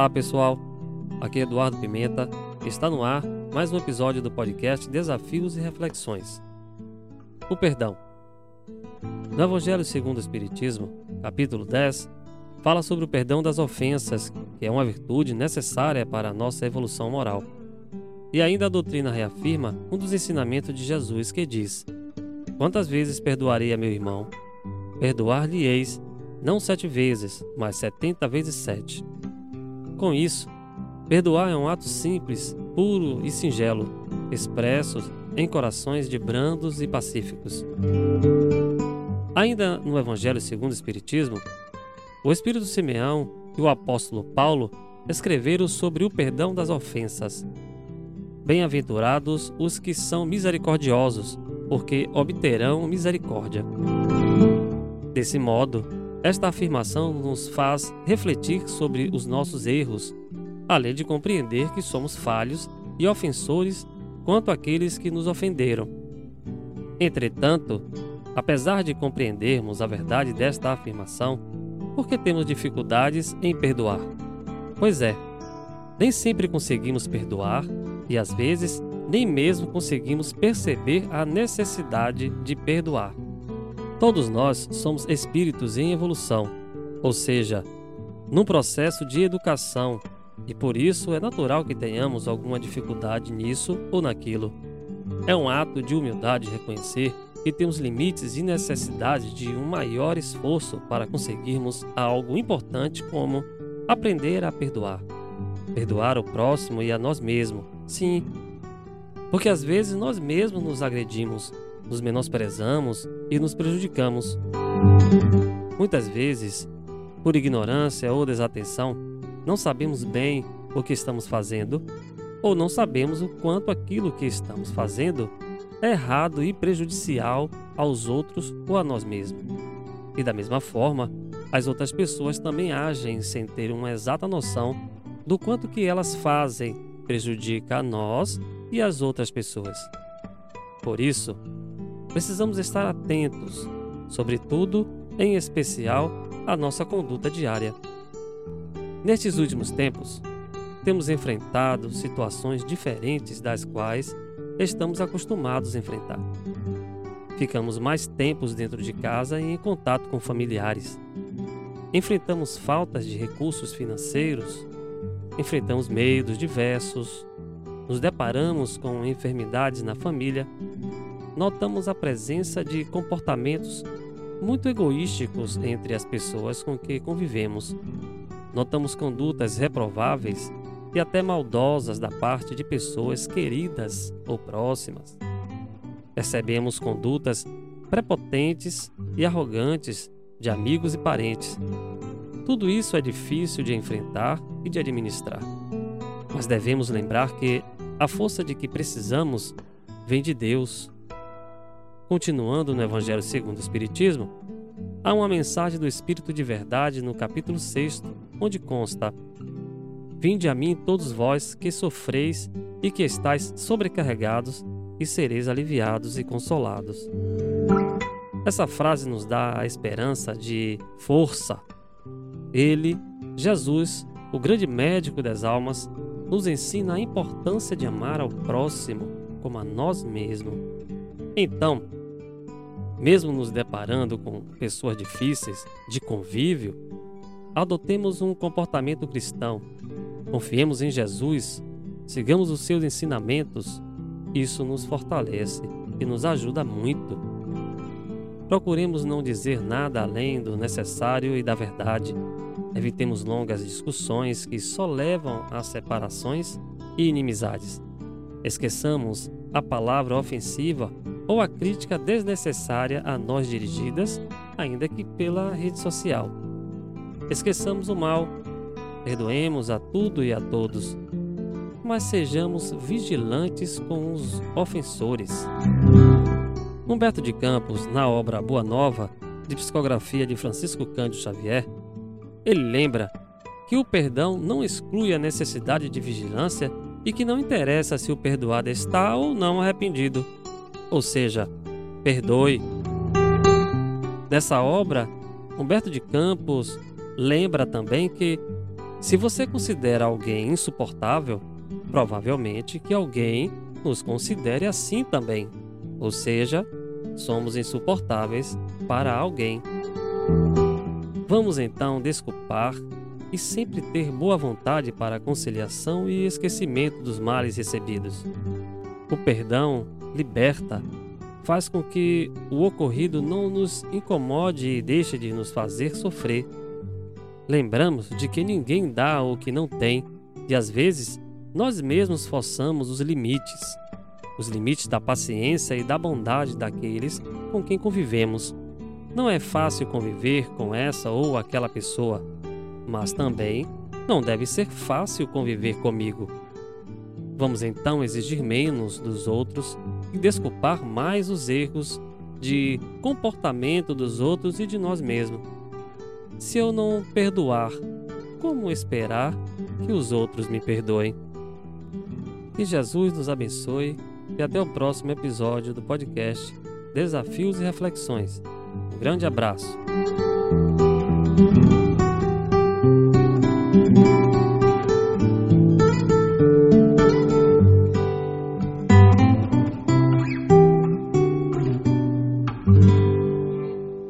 Olá pessoal, aqui é Eduardo Pimenta, está no ar mais um episódio do podcast Desafios e Reflexões. O perdão. No Evangelho segundo o Espiritismo, capítulo 10, fala sobre o perdão das ofensas, que é uma virtude necessária para a nossa evolução moral. E ainda a doutrina reafirma um dos ensinamentos de Jesus que diz: Quantas vezes perdoarei a meu irmão? Perdoar-lhe-eis, não sete vezes, mas setenta vezes sete. Com isso, perdoar é um ato simples, puro e singelo, expresso em corações de brandos e pacíficos. Ainda no Evangelho segundo o Espiritismo, o Espírito Simeão e o apóstolo Paulo escreveram sobre o perdão das ofensas. Bem-aventurados os que são misericordiosos, porque obterão misericórdia. Desse modo, esta afirmação nos faz refletir sobre os nossos erros, além de compreender que somos falhos e ofensores quanto aqueles que nos ofenderam. Entretanto, apesar de compreendermos a verdade desta afirmação, por que temos dificuldades em perdoar? Pois é, nem sempre conseguimos perdoar e às vezes nem mesmo conseguimos perceber a necessidade de perdoar. Todos nós somos espíritos em evolução, ou seja, num processo de educação, e por isso é natural que tenhamos alguma dificuldade nisso ou naquilo. É um ato de humildade reconhecer que temos limites e necessidade de um maior esforço para conseguirmos algo importante como aprender a perdoar. Perdoar o próximo e a nós mesmos, sim, porque às vezes nós mesmos nos agredimos, nos menosprezamos e nos prejudicamos. Muitas vezes, por ignorância ou desatenção, não sabemos bem o que estamos fazendo ou não sabemos o quanto aquilo que estamos fazendo é errado e prejudicial aos outros ou a nós mesmos. E da mesma forma, as outras pessoas também agem sem ter uma exata noção do quanto que elas fazem prejudica a nós e as outras pessoas. Por isso, precisamos estar atentos, sobretudo, em especial, à nossa conduta diária. Nestes últimos tempos, temos enfrentado situações diferentes das quais estamos acostumados a enfrentar. Ficamos mais tempos dentro de casa e em contato com familiares. Enfrentamos faltas de recursos financeiros, enfrentamos medos diversos, nos deparamos com enfermidades na família, notamos a presença de comportamentos muito egoísticos entre as pessoas com que convivemos. Notamos condutas reprováveis e até maldosas da parte de pessoas queridas ou próximas. Percebemos condutas prepotentes e arrogantes de amigos e parentes. Tudo isso é difícil de enfrentar e de administrar. Mas devemos lembrar que a força de que precisamos vem de Deus. Continuando no Evangelho segundo o Espiritismo, há uma mensagem do Espírito de Verdade no capítulo 6, onde consta: Vinde a mim todos vós que sofreis e que estáis sobrecarregados, e sereis aliviados e consolados. Essa frase nos dá a esperança de força. Ele, Jesus, o grande médico das almas, nos ensina a importância de amar ao próximo como a nós mesmos. Então, mesmo nos deparando com pessoas difíceis de convívio, adotemos um comportamento cristão, confiemos em Jesus, sigamos os seus ensinamentos, isso nos fortalece e nos ajuda muito. Procuremos não dizer nada além do necessário e da verdade Evitemos longas discussões que só levam a separações e inimizades. Esqueçamos a palavra ofensiva ou a crítica desnecessária a nós dirigidas, ainda que pela rede social. Esqueçamos o mal, perdoemos a tudo e a todos, mas sejamos vigilantes com os ofensores. Humberto de Campos, na obra Boa Nova, de psicografia de Francisco Cândido Xavier, ele lembra que o perdão não exclui a necessidade de vigilância e que não interessa se o perdoado está ou não arrependido. Ou seja, perdoe. Nessa obra, Humberto de Campos lembra também que Se você considera alguém insuportável, provavelmente que alguém nos considere assim também. Ou seja, somos insuportáveis para alguém. Vamos então desculpar e sempre ter boa vontade para a conciliação e esquecimento dos males recebidos. O perdão liberta, faz com que o ocorrido não nos incomode e deixe de nos fazer sofrer. Lembramos de que ninguém dá o que não tem e às vezes nós mesmos forçamos os limites, os limites da paciência e da bondade daqueles com quem convivemos. Não é fácil conviver com essa ou aquela pessoa, mas também não deve ser fácil conviver comigo. Vamos então exigir menos dos outros e desculpar mais os erros de comportamento dos outros e de nós mesmos. Se eu não perdoar, como esperar que os outros me perdoem? Que Jesus nos abençoe e até o próximo episódio do podcast Desafios e Reflexões. Um grande abraço.